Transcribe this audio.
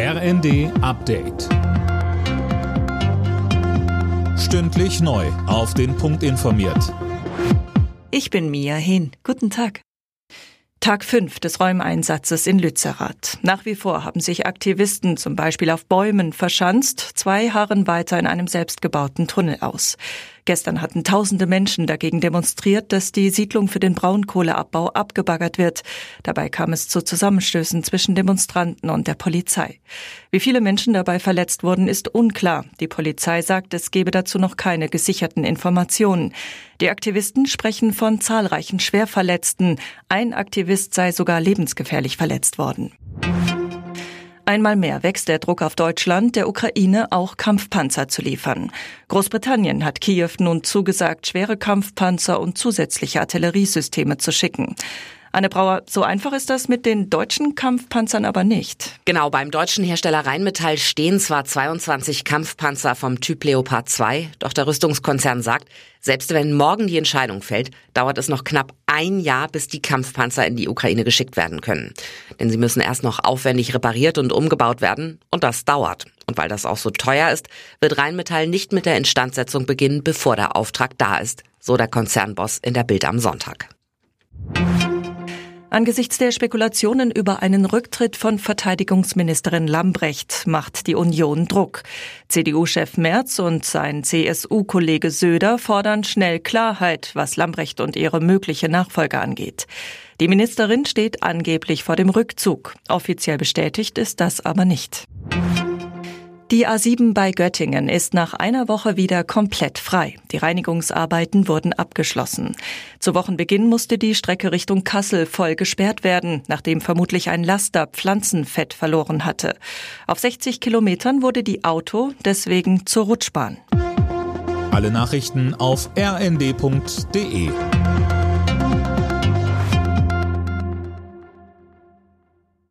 RND Update. Stündlich neu. Auf den Punkt informiert. Ich bin Mia Hehn. Guten Tag. Tag 5 des Räumeinsatzes in Lützerath. Nach wie vor haben sich Aktivisten zum Beispiel auf Bäumen verschanzt. Zwei harren weiter in einem selbstgebauten Tunnel aus. Gestern hatten tausende Menschen dagegen demonstriert, dass die Siedlung für den Braunkohleabbau abgebaggert wird. Dabei kam es zu Zusammenstößen zwischen Demonstranten und der Polizei. Wie viele Menschen dabei verletzt wurden, ist unklar. Die Polizei sagt, es gebe dazu noch keine gesicherten Informationen. Die Aktivisten sprechen von zahlreichen Schwerverletzten. Ein Aktivist sei sogar lebensgefährlich verletzt worden. Einmal mehr wächst der Druck auf Deutschland, der Ukraine auch Kampfpanzer zu liefern. Großbritannien hat Kiew nun zugesagt, schwere Kampfpanzer und zusätzliche Artilleriesysteme zu schicken. Anne Brauer, so einfach ist das mit den deutschen Kampfpanzern aber nicht. Genau, beim deutschen Hersteller Rheinmetall stehen zwar 22 Kampfpanzer vom Typ Leopard 2, doch der Rüstungskonzern sagt, selbst wenn morgen die Entscheidung fällt, dauert es noch knapp ein Jahr, bis die Kampfpanzer in die Ukraine geschickt werden können. Denn sie müssen erst noch aufwendig repariert und umgebaut werden und das dauert. Und weil das auch so teuer ist, wird Rheinmetall nicht mit der Instandsetzung beginnen, bevor der Auftrag da ist, so der Konzernboss in der Bild am Sonntag. Angesichts der Spekulationen über einen Rücktritt von Verteidigungsministerin Lambrecht macht die Union Druck. CDU-Chef Merz und sein CSU-Kollege Söder fordern schnell Klarheit, was Lambrecht und ihre mögliche Nachfolge angeht. Die Ministerin steht angeblich vor dem Rückzug. Offiziell bestätigt ist das aber nicht. Die A7 bei Göttingen ist nach einer Woche wieder komplett frei. Die Reinigungsarbeiten wurden abgeschlossen. Zu Wochenbeginn musste die Strecke Richtung Kassel voll gesperrt werden, nachdem vermutlich ein Laster Pflanzenfett verloren hatte. Auf 60 Kilometern wurde die Auto deswegen zur Rutschbahn. Alle Nachrichten auf rnd.de